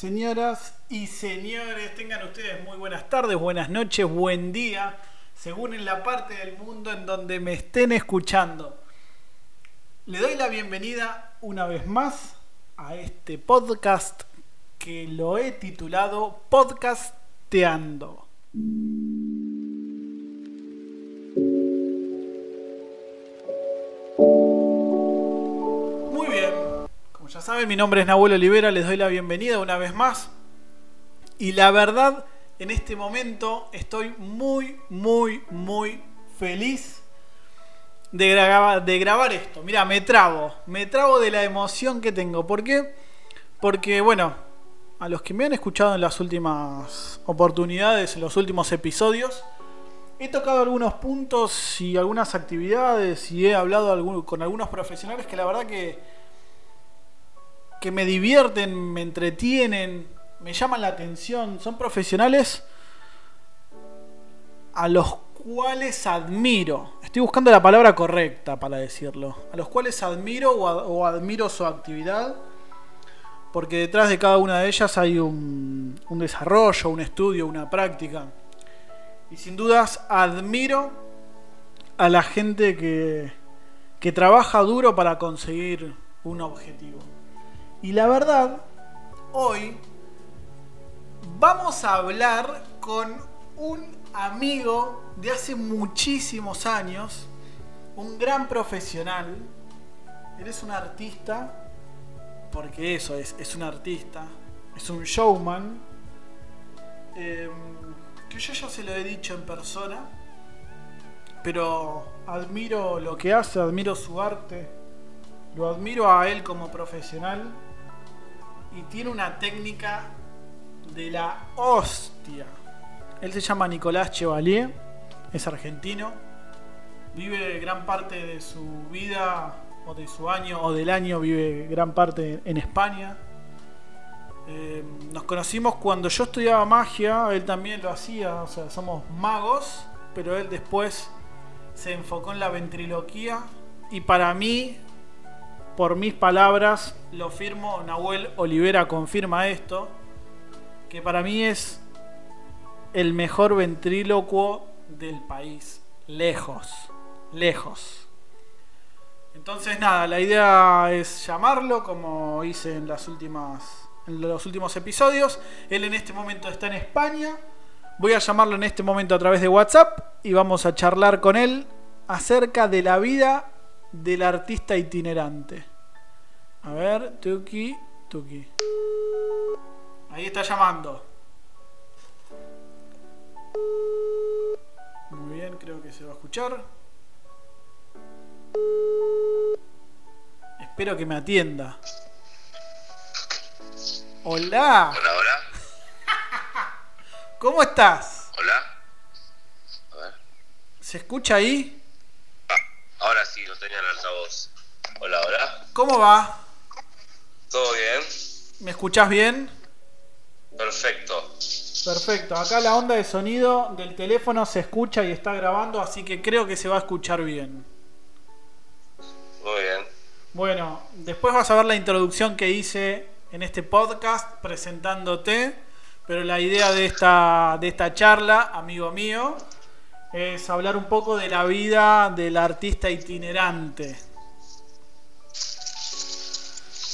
Señoras y señores, tengan ustedes muy buenas tardes, buenas noches, buen día, según en la parte del mundo en donde me estén escuchando. Le doy la bienvenida una vez más a este podcast que lo he titulado Podcasteando. Ya saben, mi nombre es Nahuel Olivera, les doy la bienvenida una vez más. Y la verdad, en este momento estoy muy, muy, muy feliz de, grabar, esto. Mira, me trabo, me trabo de la emoción que tengo. ¿Por qué? Porque, bueno, a los que me han escuchado en las últimas oportunidades, en los últimos episodios, he tocado algunos puntos y algunas actividades y he hablado con algunos profesionales que la verdad que, que me divierten, me entretienen, me llaman la atención. Son profesionales a los cuales admiro. Estoy buscando la palabra correcta para decirlo. A los cuales admiro o, ad- o admiro su actividad. Porque detrás de cada una de ellas hay un, un desarrollo, un estudio, una práctica. Y sin dudas admiro a la gente que, que trabaja duro para conseguir un objetivo. Y la verdad, hoy vamos a hablar con un amigo de hace muchísimos años, un gran profesional. Eres un artista, porque eso es, es un artista, es un showman. eh, que yo ya se lo he dicho en persona, pero admiro lo que hace, admiro su arte, lo admiro a él como profesional y tiene una técnica de la hostia. Él se llama Nicolás Chevalier, es argentino, vive gran parte de su vida o de su año o del año, vive gran parte en España. Eh, nos conocimos cuando yo estudiaba magia, él también lo hacía, o sea, somos magos, pero él después se enfocó en la ventriloquía y para mí, por mis palabras, lo firmo, Nahuel Olivera confirma esto, que para mí es el mejor ventrílocuo del país, lejos, lejos. Entonces nada, la idea es llamarlo como hice en las últimas en los últimos episodios. Él en este momento está en España. Voy a llamarlo en este momento a través de WhatsApp y vamos a charlar con él acerca de la vida del artista itinerante. A ver, Tuki, Tuki. Ahí está llamando. Muy bien, creo que se va a escuchar. Espero que me atienda. Hola, Hola, hola. ¿cómo estás? Hola. A ver. ¿Se escucha ahí? Ah, ahora sí, lo tenía en altavoz. Hola, hola. ¿Cómo va? ¿Todo bien? ¿Me escuchás bien? Perfecto. Perfecto, acá la onda de sonido del teléfono se escucha y está grabando, así que creo que se va a escuchar bien. Muy bien. Bueno, después vas a ver la introducción que hice en este podcast presentándote, pero la idea de esta, de esta charla, amigo mío, es hablar un poco de la vida del artista itinerante.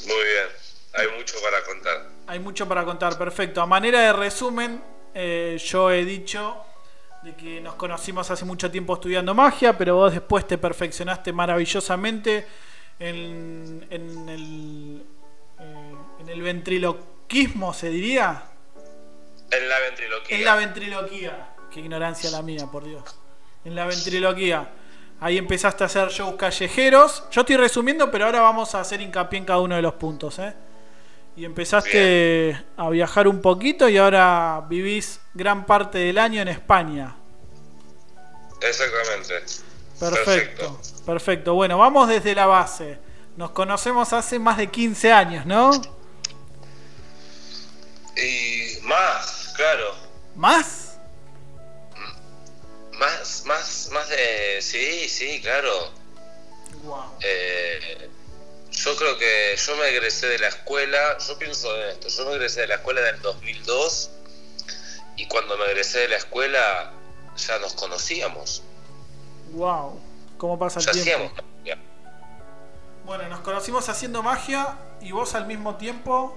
Muy bien. Hay mucho para contar. Hay mucho para contar, perfecto. A manera de resumen, eh, yo he dicho de que nos conocimos hace mucho tiempo estudiando magia, pero vos después te perfeccionaste maravillosamente en, en el, eh, en el ventriloquismo, se diría. En la ventriloquía. En la ventriloquía. Qué ignorancia la mía, por Dios. En la ventriloquía. Ahí empezaste a hacer shows callejeros. Yo estoy resumiendo, pero ahora vamos a hacer hincapié en cada uno de los puntos. ¿eh? Y empezaste a viajar un poquito y ahora vivís gran parte del año en España. Exactamente. Perfecto, perfecto. Bueno, vamos desde la base. Nos conocemos hace más de 15 años, ¿no? Y más, claro. ¿Más? Más, más, más de. Sí, sí, claro. Wow. Eh, Yo creo que yo me egresé de la escuela, yo pienso en esto, yo me egresé de la escuela en el 2002 y cuando me egresé de la escuela ya nos conocíamos. Wow, ¿cómo pasa el Ya tiempo? hacíamos magia. Bueno, nos conocimos haciendo magia y vos al mismo tiempo,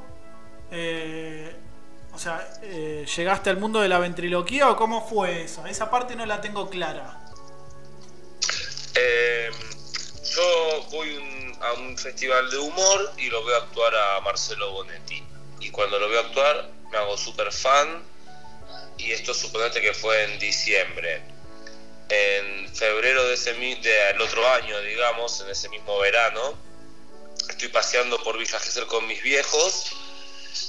eh, o sea, eh, llegaste al mundo de la ventriloquía o cómo fue eso? Esa parte no la tengo clara. Eh, yo voy a un festival de humor y lo veo actuar a Marcelo Bonetti. Y cuando lo veo actuar me hago súper fan. Y esto suponete que fue en diciembre. En febrero de ese del otro año, digamos, en ese mismo verano, estoy paseando por Villa con mis viejos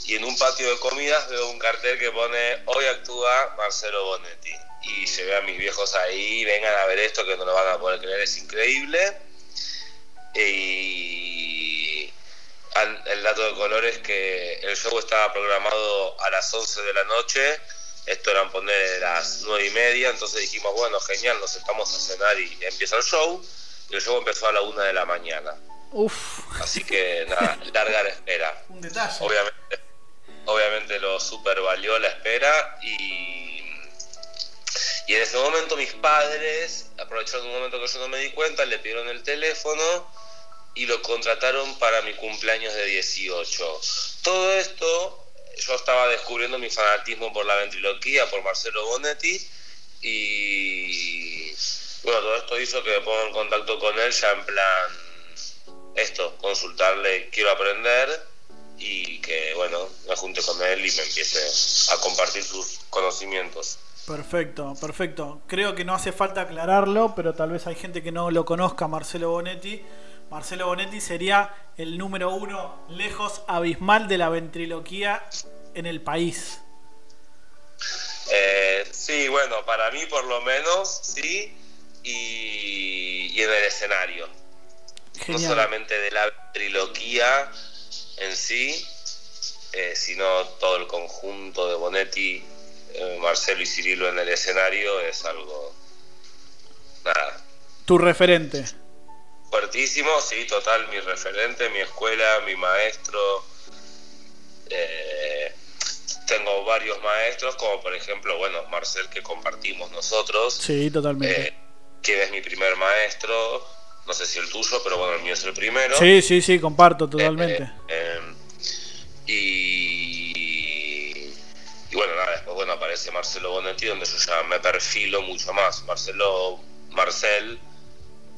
y en un patio de comidas veo un cartel que pone hoy actúa Marcelo Bonetti y llevé a mis viejos ahí vengan a ver esto que no lo van a poder creer es increíble y al- el dato de color es que el show estaba programado a las 11 de la noche esto eran poner las 9 y media entonces dijimos bueno genial nos sentamos a cenar y empieza el show y el show empezó a la 1 de la mañana Uf, así que nada larga la espera un detalle. obviamente, obviamente lo super valió la espera y, y en ese momento mis padres aprovecharon un momento que yo no me di cuenta, le pidieron el teléfono y lo contrataron para mi cumpleaños de 18. Todo esto, yo estaba descubriendo mi fanatismo por la ventriloquía, por Marcelo Bonetti y bueno, todo esto hizo que me ponga en contacto con él ya en plan esto, consultarle, quiero aprender y que, bueno, me junte con él y me empiece a compartir sus conocimientos. Perfecto, perfecto. Creo que no hace falta aclararlo, pero tal vez hay gente que no lo conozca, Marcelo Bonetti. Marcelo Bonetti sería el número uno lejos abismal de la ventriloquía en el país. Eh, sí, bueno, para mí por lo menos, sí, y, y en el escenario. No solamente de la ventriloquía en sí, eh, sino todo el conjunto de Bonetti, eh, Marcelo y Cirilo en el escenario es algo, nada, Tu referente. Fuertísimo, sí, total, mi referente, mi escuela, mi maestro. Eh, tengo varios maestros, como por ejemplo, bueno, Marcel que compartimos nosotros, Sí, totalmente. eh, que es mi primer maestro, no sé si el tuyo, pero bueno, el mío es el primero. Sí, sí, sí, comparto totalmente. Eh, eh, y, y bueno, nada, después bueno, aparece Marcelo Bonetti, donde yo ya me perfilo mucho más. Marcelo, Marcel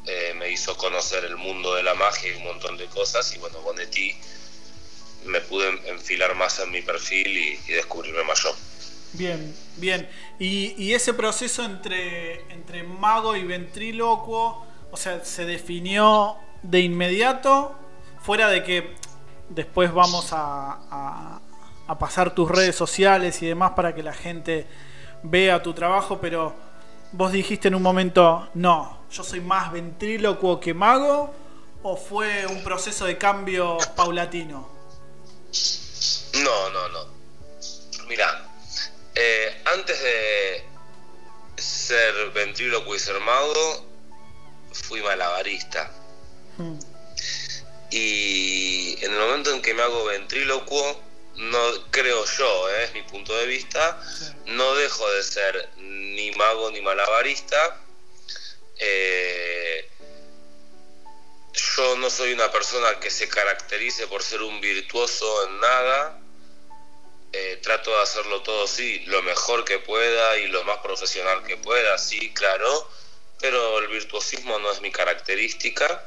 eh, me hizo conocer el mundo de la magia y un montón de cosas, y bueno, Bonetti me pude enfilar más en mi perfil y, y descubrirme más yo. Bien, bien. Y, y ese proceso entre, entre mago y ventrílocuo, o sea, se definió de inmediato, fuera de que después vamos a, pasar tus redes sociales y demás para que la gente vea tu trabajo, pero vos dijiste en un momento, no, yo soy más ventrílocuo que mago, o fue un proceso de cambio paulatino. No, no, no. Mira, eh, antes de ser ventrílocuo y ser mago, fui malabarista. Mm, Y en el momento en que me hago ventrílocuo, no creo yo, eh, es mi punto de vista, no dejo de ser ni mago ni malabarista. Eh, yo no soy una persona que se caracterice por ser un virtuoso en nada. Eh, trato de hacerlo todo, sí, lo mejor que pueda y lo más profesional que pueda, sí, claro, pero el virtuosismo no es mi característica.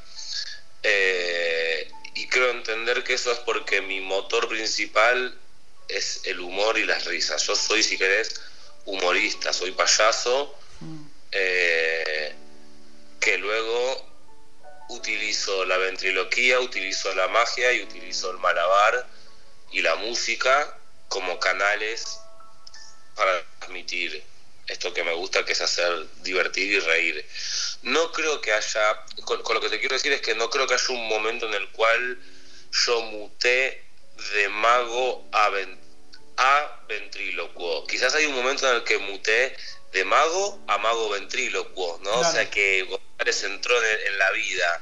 Eh, y creo entender que eso es porque mi motor principal es el humor y las risas. Yo soy, si querés, humorista, soy payaso, Mm, eh, que luego utilizo la ventriloquía, utilizo la magia y utilizo el malabar y la música como canales para transmitir esto que me gusta, que es hacer divertir y reír. No creo que haya, con, con lo que te quiero decir es que no creo que haya un momento en el cual yo muté de mago a, ven- a ventrílocuo. Quizás hay un momento en el que muté de mago a mago ventrílocuo, ¿no? O sea que González entró en, en la vida,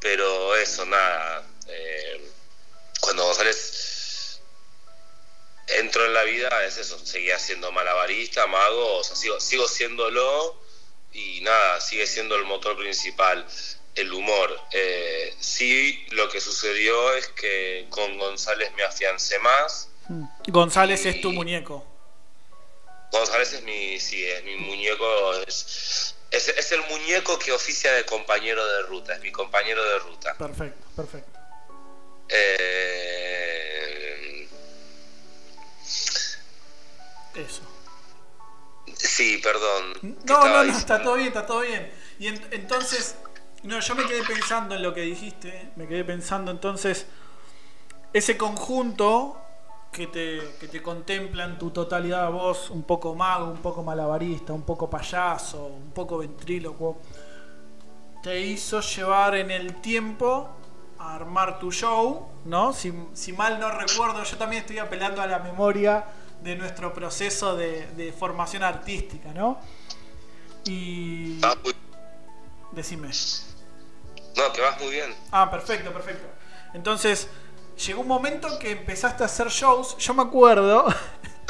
pero eso, nada. Eh, cuando González entró en la vida, es eso, seguía siendo malabarista, mago, o sea, sigo, sigo siéndolo y nada, sigue siendo el motor principal, el humor. Eh, sí, lo que sucedió es que con González me afiancé más. Mm. González es tu muñeco. González es mi, sí, es mi muñeco, es, es, el muñeco que oficia de compañero de ruta, es mi compañero de ruta. Perfecto, perfecto. Eh... Eso. Sí, perdón. No, no, no, está todo bien, está todo bien. Y entonces, no, yo me quedé pensando en lo que dijiste, me quedé pensando entonces, ese conjunto que te, que te contempla en tu totalidad vos, un poco mago, un poco malabarista, un poco payaso, un poco ventrílocuo, te hizo llevar en el tiempo a armar tu show, ¿no? Si, si mal no recuerdo, yo también estoy apelando a la memoria de nuestro proceso de, formación artística, ¿no? Y... Ah, Decime. No, que vas muy bien. Ah, perfecto, perfecto. Entonces, llegó un momento que empezaste a hacer shows. Yo me acuerdo,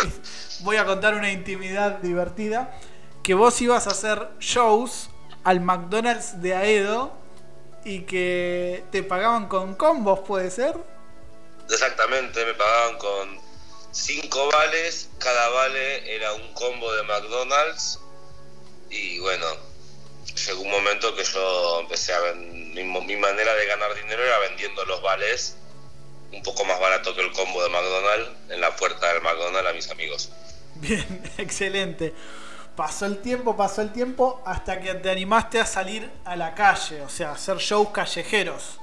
voy a contar una intimidad divertida, que vos ibas a hacer shows al McDonald's de Aedo y que te pagaban con combos, ¿puede ser? Exactamente, me pagaban con cinco vales, cada vale era un combo de McDonald's y bueno, llegó un momento que yo empecé a mi, mi manera de ganar dinero era vendiendo los vales un poco más barato que el combo de McDonald's en la puerta del McDonald's a mis amigos. Bien, excelente. Pasó el tiempo, pasó el tiempo hasta que te animaste a salir a la calle, o sea, hacer shows callejeros.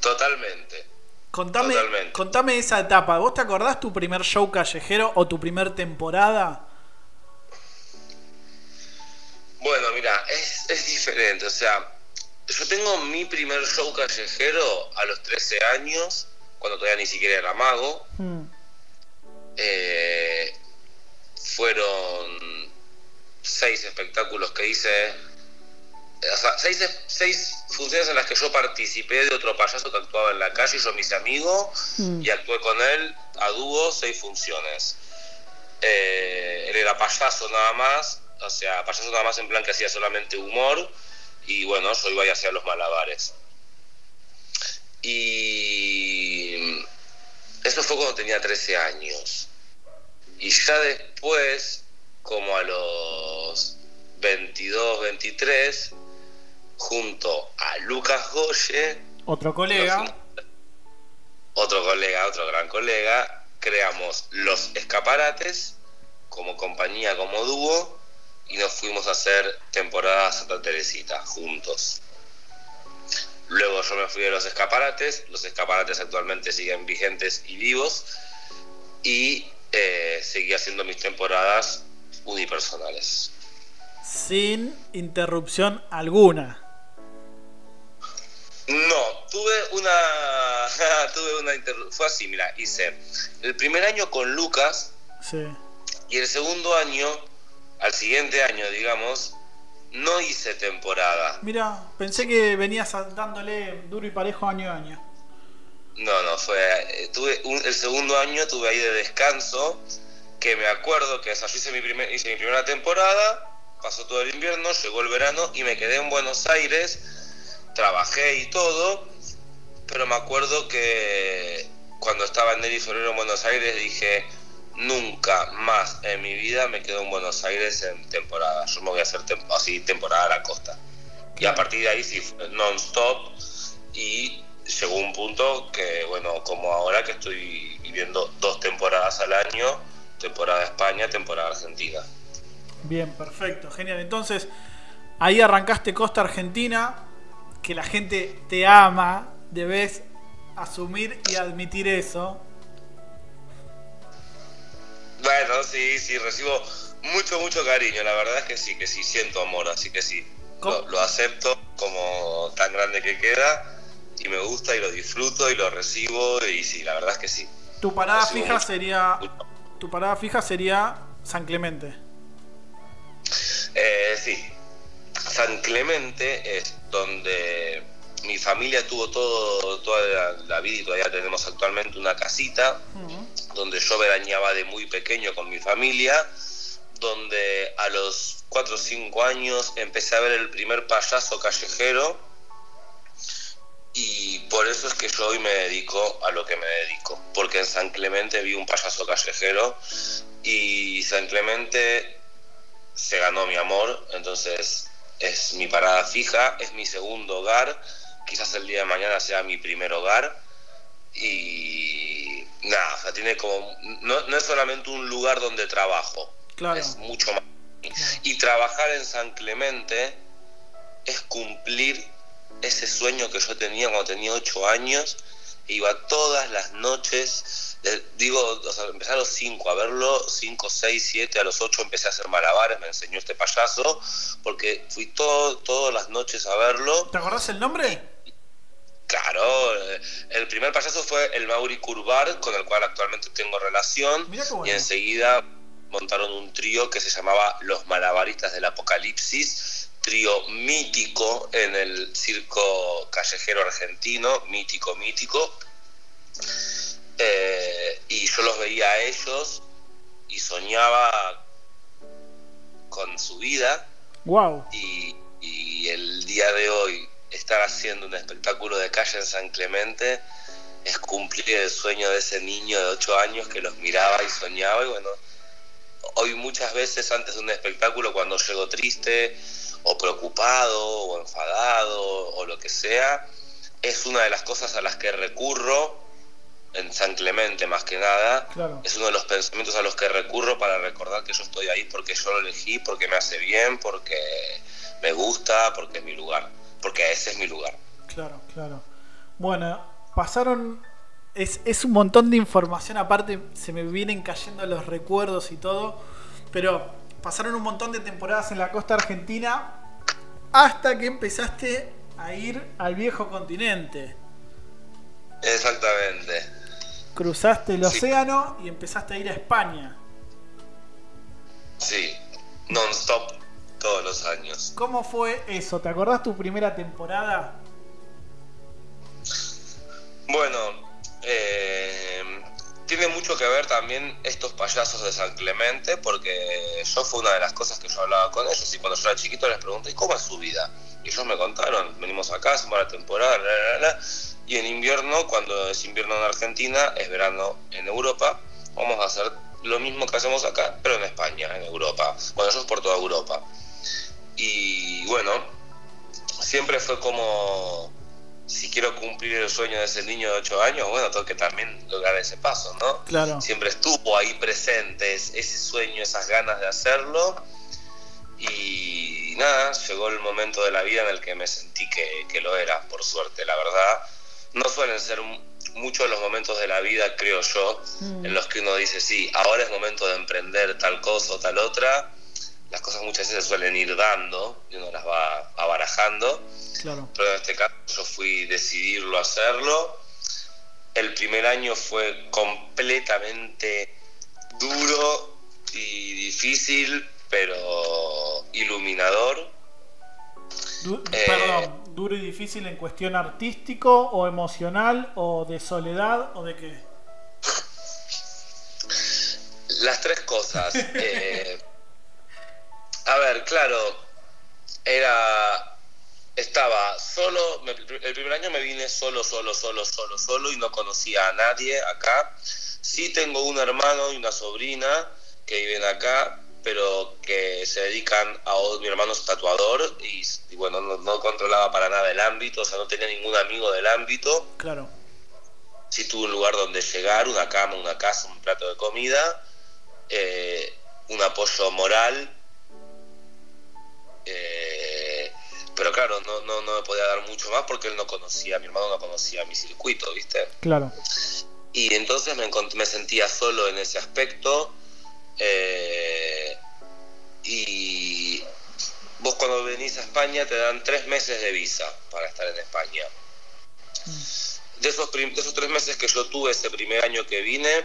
Totalmente. Contame, contame esa etapa. ¿Vos te acordás tu primer show callejero o tu primer temporada? Bueno, mira, es, es diferente. O sea, yo tengo mi primer show callejero a los 13 años, cuando todavía ni siquiera era mago. Hmm. Eh, fueron seis espectáculos que hice. O sea, seis, funciones en las que yo participé de otro payaso que actuaba en la calle, yo me hice amigo hmm. y actué con él a dúo seis funciones. Eh, él era payaso nada más, o sea, payaso nada más en plan que hacía solamente humor y bueno, yo iba a hacer los malabares. Y eso fue cuando tenía 13 años. Y ya después, como a los 22, 23, junto a Lucas Goye, otro colega, otro colega, otro gran colega, creamos Los Escaparates como compañía, como dúo, y nos fuimos a hacer temporada Santa Teresita juntos. Luego yo me fui de los escaparates, los escaparates actualmente siguen vigentes y vivos. Y eh, seguí haciendo mis temporadas unipersonales. Sin interrupción alguna. No, tuve una. tuve una interrupción. Fue así, mira, hice el primer año con Lucas. Sí. Y el segundo año al siguiente año, digamos, no hice temporada. Mira, pensé que venías dándole duro y parejo año a año. No, no, fue. Eh, tuve el segundo año tuve ahí de descanso, que me acuerdo que yo hice mi, primer, hice mi primera temporada, pasó todo el invierno, llegó el verano y me quedé en Buenos Aires, trabajé y todo, pero me acuerdo que cuando estaba en enero y febrero en Buenos Aires dije, nunca más en mi vida me quedo en Buenos Aires en temporada. Yo me voy a hacer así temporada a la costa. Y a partir de ahí sí, non-stop. Y llegó un punto que, bueno, como ahora que estoy viviendo dos temporadas al año, temporada España, temporada Argentina. Bien, perfecto, genial. Entonces, ahí arrancaste Costa Argentina, que la gente te ama, debes asumir y admitir eso. Bueno, sí, sí, recibo mucho, mucho cariño. La verdad es que sí, que sí, siento amor, así que sí. Lo, acepto como tan grande que queda y me gusta y lo disfruto y lo recibo y sí, la verdad es que sí. Tu parada fija sería. Tu parada fija sería San Clemente. Eh, sí. San Clemente es donde mi familia tuvo todo, toda la, la vida y todavía tenemos actualmente una casita donde yo veraneaba de muy pequeño con mi familia, donde a los 4 o 5 años empecé a ver el primer payaso callejero y por eso es que yo hoy me dedico a lo que me dedico, porque en San Clemente vi un payaso callejero y San Clemente se ganó mi amor, entonces es mi parada fija, es mi segundo hogar, quizás el día de mañana sea mi primer hogar y nada, o sea, tiene como, no, no es solamente un lugar donde trabajo, Claro. es mucho más. Y trabajar en San Clemente es cumplir ese sueño que yo tenía cuando tenía 8 años. Iba todas las noches, eh, digo, o sea, empecé a los 5 a verlo, 5, 6, 7, a los 8 empecé a hacer malabares, me enseñó este payaso, porque fui todo, todas las noches a verlo. ¿Te acordás el nombre? Claro, eh, el primer payaso fue el Mauri Curvar, con el cual actualmente tengo relación. Mirá bueno. Y enseguida montaron un trío que se llamaba Los Malabaristas del Apocalipsis, trío mítico en el circo callejero argentino, mítico, mítico. Eh, y yo los veía a ellos y soñaba con su vida Wow. y, y el día de hoy estar haciendo un espectáculo de calle en San Clemente es cumplir el sueño de ese niño de 8 años que los miraba y soñaba y bueno, hoy muchas veces antes de un espectáculo cuando llego triste o preocupado o enfadado o lo que sea, es una de las cosas a las que recurro en San Clemente más que nada, Claro. es uno de los pensamientos a los que recurro para recordar que yo estoy ahí porque yo lo elegí, porque me hace bien, porque me gusta, porque es mi lugar, porque ese es mi lugar. Claro, claro. Bueno, pasaron. Es, es un montón de información, aparte se me vienen cayendo los recuerdos y todo. Pero pasaron un montón de temporadas en la costa argentina hasta que empezaste a ir al viejo continente. Exactamente. Cruzaste el Sí. océano y empezaste a ir a España. Sí, non-stop todos los años. ¿Cómo fue eso? ¿Te acordás tu primera temporada? También estos payasos de San Clemente, porque yo fue una de las cosas que yo hablaba con ellos y cuando yo era chiquito les pregunté, ¿y cómo es su vida? Y ellos me contaron, venimos acá, hacemos la temporada, la, la, la, y en invierno, cuando es invierno en Argentina, es verano en Europa, vamos a hacer lo mismo que hacemos acá, pero en España, en Europa. Bueno, es por toda Europa. Y bueno, siempre fue como si quiero cumplir el sueño de ese niño de 8 años, bueno, tengo que también lograr ese paso, ¿no? Claro. Siempre estuvo ahí presente es- ese sueño, esas ganas de hacerlo. Y nada, llegó el momento de la vida en el que me sentí que, que lo era, por suerte, la verdad. No suelen ser muchos los momentos de la vida, creo yo, Mm. en los que uno dice, sí, ahora es momento de emprender tal cosa o tal otra. Las cosas muchas veces se suelen ir dando y uno las va abarajando Claro. pero en este caso yo fui decidirlo hacerlo. El primer año fue completamente duro y difícil, pero iluminador. Du- Eh, Perdón, duro y difícil en cuestión artístico o emocional o de soledad o de qué. Las tres cosas. eh, a ver, claro, era estaba solo, me- el primer año me vine solo, solo, solo, solo, solo y no conocía a nadie acá. Sí tengo un hermano y una sobrina que viven acá, pero que se dedican a mi hermano es tatuador y, y bueno, no, no controlaba para nada el ámbito, o sea, no tenía ningún amigo del ámbito Claro. sí tuve un lugar donde llegar, una cama, una casa, un plato de comida, eh, un apoyo moral, eh, pero claro, no, no, no me podía dar mucho más porque él no conocía, mi hermano no conocía mi circuito, ¿viste? Claro. Y entonces me, me sentía solo en ese aspecto. eh, y vos cuando venís a España te dan tres meses de visa para estar en España. De esos, de esos tres meses que yo tuve ese primer año que vine,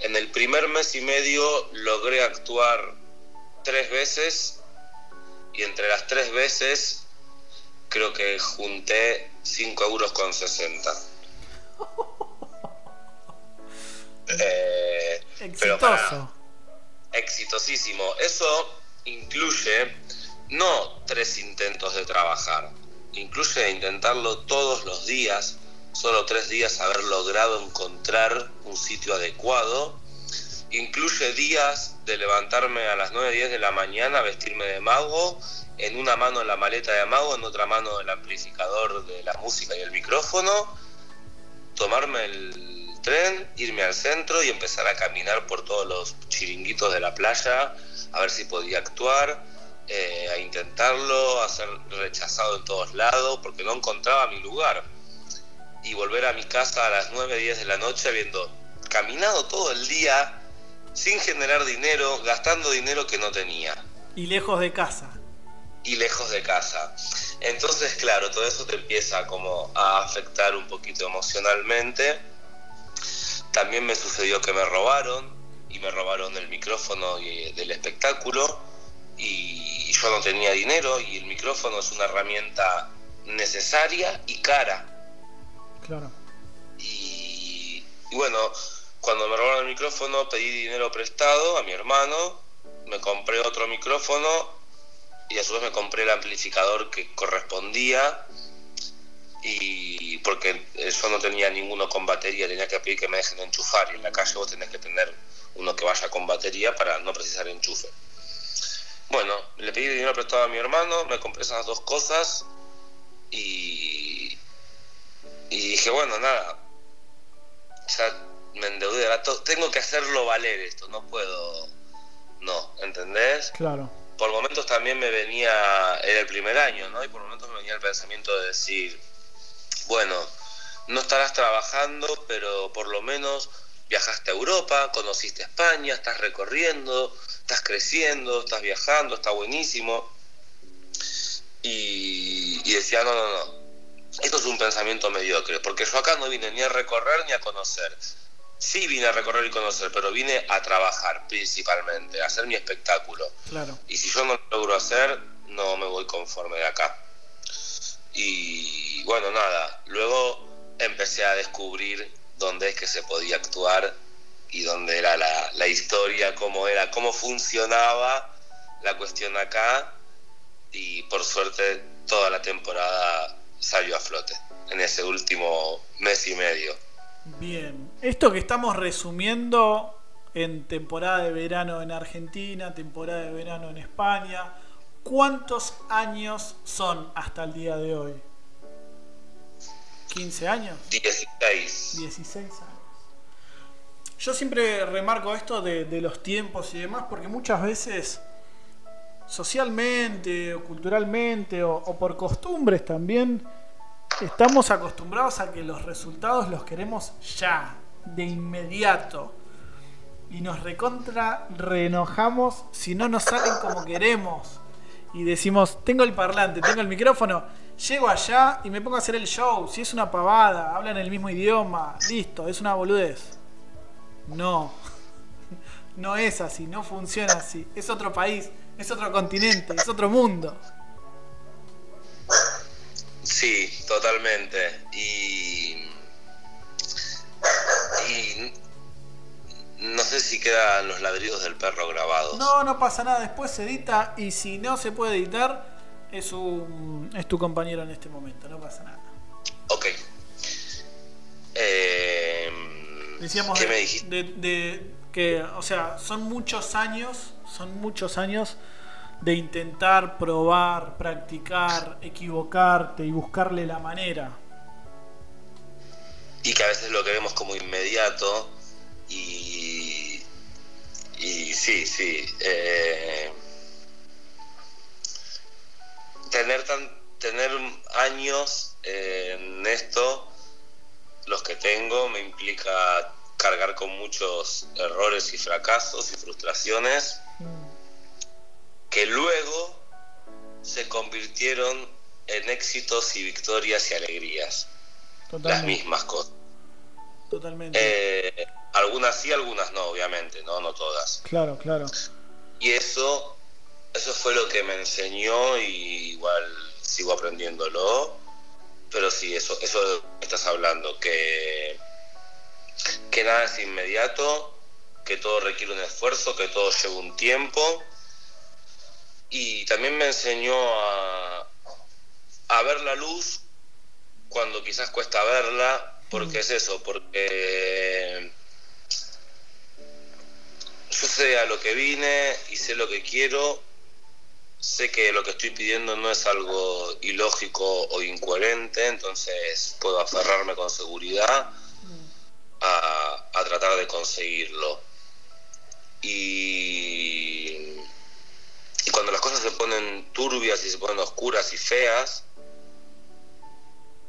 en el primer mes y medio logré actuar tres veces y entre las tres veces creo que junté 5 euros con 60. Eh, pero para- Exitoso. exitosísimo. Eso incluye no tres intentos de trabajar, incluye intentarlo todos los días, solo tres días haber logrado encontrar un sitio adecuado, incluye días de levantarme a las 9, 10 de la mañana, vestirme de mago, en una mano la maleta de mago, en otra mano el amplificador de la música y el micrófono, tomarme el tren, irme al centro y empezar a caminar por todos los chiringuitos de la playa, a ver si podía actuar, eh, a intentarlo, a ser rechazado en todos lados, porque no encontraba mi lugar. Y volver a mi casa a las 9, 10 de la noche habiendo caminado todo el día sin generar dinero, gastando dinero que no tenía Y lejos de casa. y lejos de casa. Entonces, claro, todo eso te empieza como a afectar un poquito emocionalmente. También me sucedió que me robaron y me robaron el micrófono y- del espectáculo y yo no tenía dinero y el micrófono es una herramienta necesaria y cara. Claro. Y, y bueno, cuando me robaron el micrófono pedí dinero prestado a mi hermano, me compré otro micrófono y a su vez me compré el amplificador que correspondía y porque yo no tenía ninguno con batería, tenía que pedir que me dejen enchufar y en la calle vos tenés que tener uno que vaya con batería para no precisar enchufe. Bueno, le pedí dinero prestado a mi hermano, me compré esas dos cosas y, y dije, bueno, nada, ya me endeudé, tengo que hacerlo valer esto, no puedo, no, ¿entendés? Claro. por momentos también me venía, era el primer año, ¿no? Y por momentos me venía el pensamiento de decir, bueno, no estarás trabajando, pero por lo menos viajaste a Europa, conociste España, estás recorriendo, estás creciendo, estás viajando, está buenísimo. Y, y decía, no, no, no, esto es un pensamiento mediocre, porque yo acá no vine ni a recorrer ni a conocer. Sí vine a recorrer y conocer, pero vine a trabajar principalmente, a hacer mi espectáculo. Claro. Y si yo no lo logro hacer, no me voy conforme de acá. Y bueno, nada, luego empecé a descubrir dónde es que se podía actuar y dónde era la, la historia, cómo era, cómo funcionaba la cuestión acá. Y por suerte toda la temporada salió a flote en ese último mes y medio. Bien. Esto que estamos resumiendo en temporada de verano en Argentina, temporada de verano en España, ¿cuántos años son hasta el día de hoy? ¿15 años? 16. 16 años. Yo siempre remarco esto de, de los tiempos y demás porque muchas veces socialmente o culturalmente o, o por costumbres también estamos acostumbrados a que los resultados los queremos ya, de inmediato. Y nos recontra reenojamos si no nos salen como queremos. Y decimos, tengo el parlante, tengo el micrófono, llego allá y me pongo a hacer el show. Si es una pavada, hablan el mismo idioma, listo, es una boludez. No, no es así, no funciona así. Es otro país, es otro continente, es otro mundo. Sí, totalmente. Y, y no sé si quedan los ladridos del perro grabados. No, no pasa nada, después se edita y si no se puede editar, es, un, es tu compañero en este momento, no pasa nada. Ok. Eh, Decíamos ¿Qué de, me dijiste? de- de que, o sea, son muchos años, son muchos años de intentar, probar, practicar, equivocarte y buscarle la manera. Y que a veces lo queremos como inmediato. Y, y sí, sí. eh, tener, tan, tener años eh, en esto, los que tengo, me implica cargar con muchos errores y fracasos y frustraciones que luego se convirtieron en éxitos y victorias y alegrías. Las mismas cosas. Totalmente. Eh, algunas sí, algunas no, obviamente, no, no todas. Claro, claro. Y eso, eso fue lo que me enseñó y igual sigo aprendiéndolo, pero sí, eso, eso estás hablando, que, que nada es inmediato, que todo requiere un esfuerzo, que todo lleva un tiempo. Y también me enseñó a, a ver la luz cuando quizás cuesta verla, porque es eso, porque yo sé a lo que vine y sé lo que quiero, sé que lo que estoy pidiendo no es algo ilógico o incoherente, entonces puedo aferrarme con seguridad a, a tratar de conseguirlo. Y, y cuando las cosas se ponen turbias y se ponen oscuras y feas,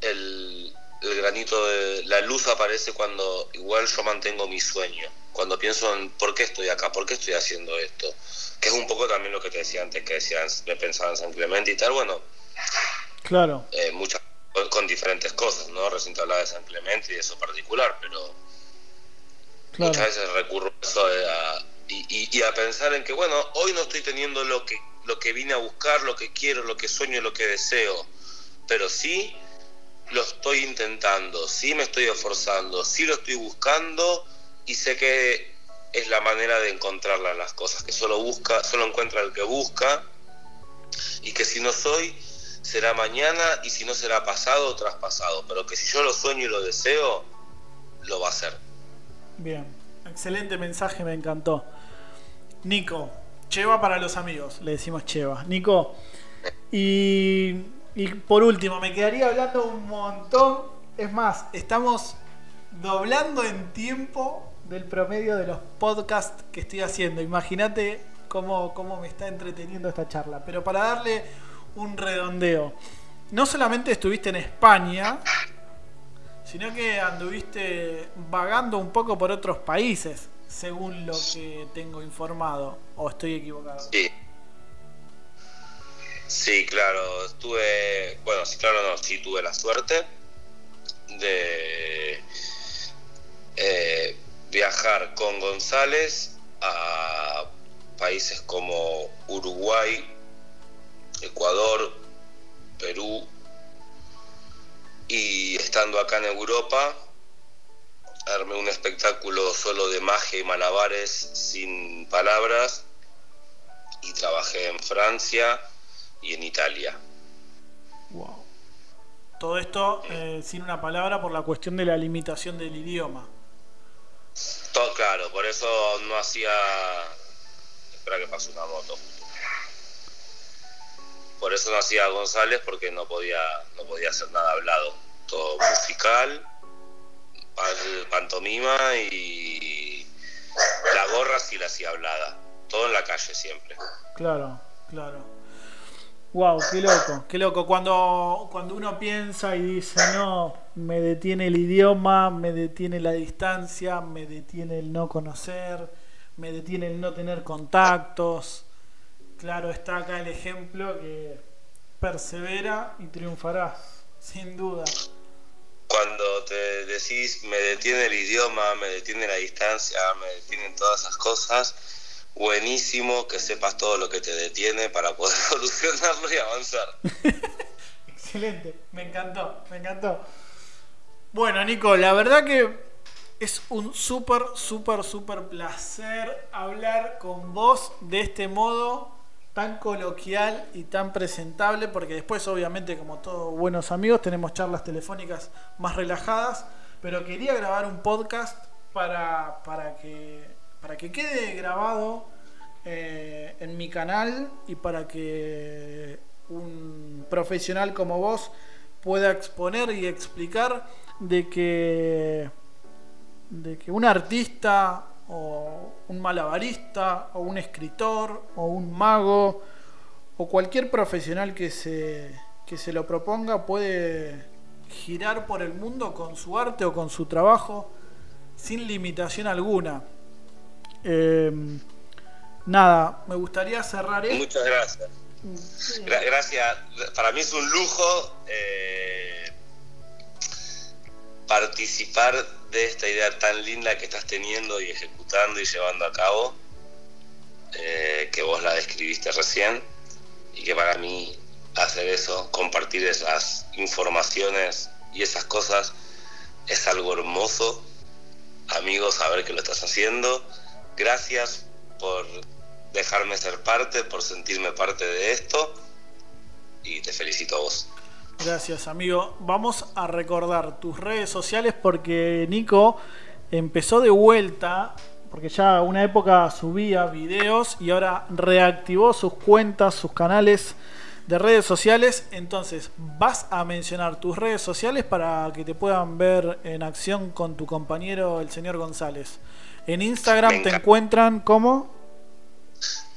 el, el granito de la luz aparece cuando igual yo mantengo mi sueño, cuando pienso en por qué estoy acá, por qué estoy haciendo esto, que es un poco también lo que te decía antes, que decían, me pensaba en San Clemente y tal, bueno, claro, eh, muchas con diferentes cosas, ¿no? Recién te hablaba de San Clemente y de eso particular, pero claro. muchas veces recurro a eso de a- y, y- a pensar en que, bueno, hoy no estoy teniendo lo que, lo que vine a buscar, lo que quiero, lo que sueño, lo que deseo, pero sí lo estoy intentando, sí me estoy esforzando, sí lo estoy buscando y sé que es la manera de encontrarla en las cosas, que solo busca, solo encuentra el que busca y que si no soy será mañana y si no será pasado o traspasado, pero que si yo lo sueño y lo deseo, lo va a hacer. Bien, excelente mensaje, me encantó. Nico, Cheva para los amigos, le decimos Cheva. Nico, y, y por último, me quedaría hablando un montón. Es más, estamos doblando en tiempo del promedio de los podcasts que estoy haciendo. Imagínate cómo, cómo me está entreteniendo esta charla. Pero para darle un redondeo, no solamente estuviste en España, sino que anduviste vagando un poco por otros países, según lo que tengo informado, o estoy equivocado. Sí. Sí, claro, estuve, bueno, sí, claro, no, sí tuve la suerte de eh, viajar con González a países como Uruguay, Ecuador, Perú, y estando acá en Europa, armé un espectáculo solo de magia y malabares sin palabras y trabajé en Francia y en Italia. Wow. Todo esto eh, sin una palabra por la cuestión de la limitación del idioma. Todo claro, por eso no hacía. Espera que pase una moto. Por eso no hacía González porque no podía, no podía hacer nada hablado. Todo musical, pan- pantomima y la gorra sí la hacía hablada. Todo en la calle siempre. Claro, claro. Wow, qué loco, qué loco. Cuando, cuando uno piensa y dice, no, me detiene el idioma, me detiene la distancia, me detiene el no conocer, me detiene el no tener contactos. Claro, está acá el ejemplo que persevera y triunfarás, sin duda. Cuando te decís me detiene el idioma, me detiene la distancia, me detienen todas esas cosas, buenísimo que sepas todo lo que te detiene para poder solucionarlo y avanzar. Excelente, me encantó, me encantó. Bueno, Nico, la verdad que es un súper, súper, súper placer hablar con vos de este modo tan coloquial y tan presentable, porque después, obviamente, como todos buenos amigos, tenemos charlas telefónicas más relajadas, pero quería grabar un podcast para, para, que, para que quede grabado eh, en mi canal y para que un profesional como vos pueda exponer y explicar de que de que un artista o un malabarista o un escritor o un mago o cualquier profesional que se que se lo proponga puede girar por el mundo con su arte o con su trabajo sin limitación alguna. Eh, nada, me gustaría cerrar esto. Muchas gracias. Gra- gracias. Para mí es un lujo eh, participar de esta idea tan linda que estás teniendo y ejecutando y llevando a cabo, eh, que vos la describiste recién y que para mí hacer eso, compartir esas informaciones y esas cosas es algo hermoso. Amigos, saber que lo estás haciendo. Gracias por dejarme ser parte, por sentirme parte de esto. Y te felicito a vos. Gracias, amigo. Vamos a recordar tus redes sociales porque Nico empezó de vuelta, porque ya una época subía videos y ahora reactivó sus cuentas, sus canales de redes sociales. Entonces, vas a mencionar tus redes sociales para que te puedan ver en acción con tu compañero, el señor González. En Instagram te encuentran como...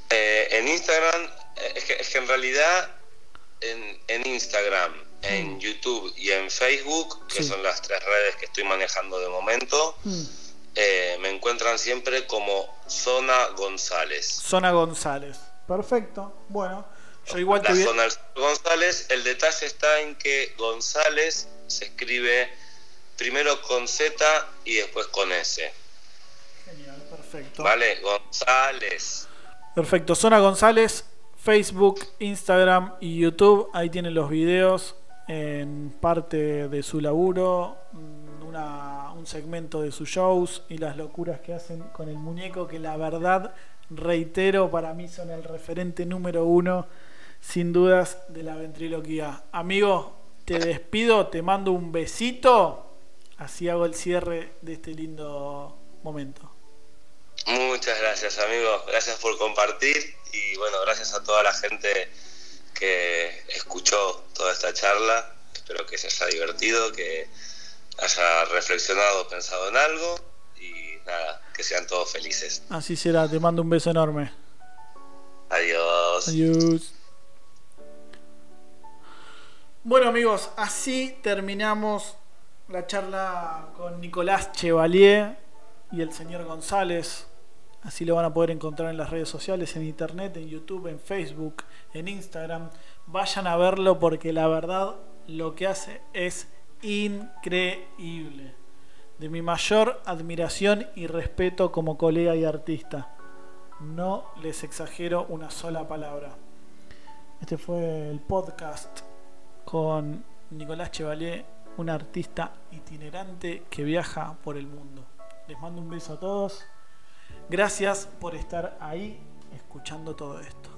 Eh, en Instagram, eh, es, que, en realidad en, Instagram, en mm. YouTube y en Facebook, que son las tres redes que estoy manejando de momento, mm. eh, me encuentran siempre como Zona González. Zona González. Perfecto. Bueno, yo igual la zona González, el detalle está en que González se escribe primero con Z y después con S. Genial, perfecto. Vale, González. Perfecto, Zona González, Facebook, Instagram y YouTube. Ahí tienen los videos en parte de su laburo, un segmento de sus shows y las locuras que hacen con el muñeco, que la verdad, reitero, para mí son el referente número uno sin dudas de la ventriloquía. Amigo, te despido, te mando un besito, así hago el cierre de este lindo momento. Muchas gracias, amigo, gracias por compartir y bueno, gracias a toda la gente que escuchó toda esta charla. Espero que se haya divertido, que haya reflexionado, pensado en algo y nada, que sean todos felices. Así será, te mando un beso enorme. Adiós. Adiós. Bueno amigos, así terminamos la charla con Nicolás Chevalier y el señor González. Así lo van a poder encontrar en las redes sociales, en internet, en YouTube, en Facebook, en Instagram. Vayan a verlo porque la verdad lo que hace es increíble. De mi mayor admiración y respeto como colega y artista. No les exagero una sola palabra. Este fue el podcast con Nicolás Chevalier, un artista itinerante que viaja por el mundo. Les mando un beso a todos. Gracias por estar ahí escuchando todo esto.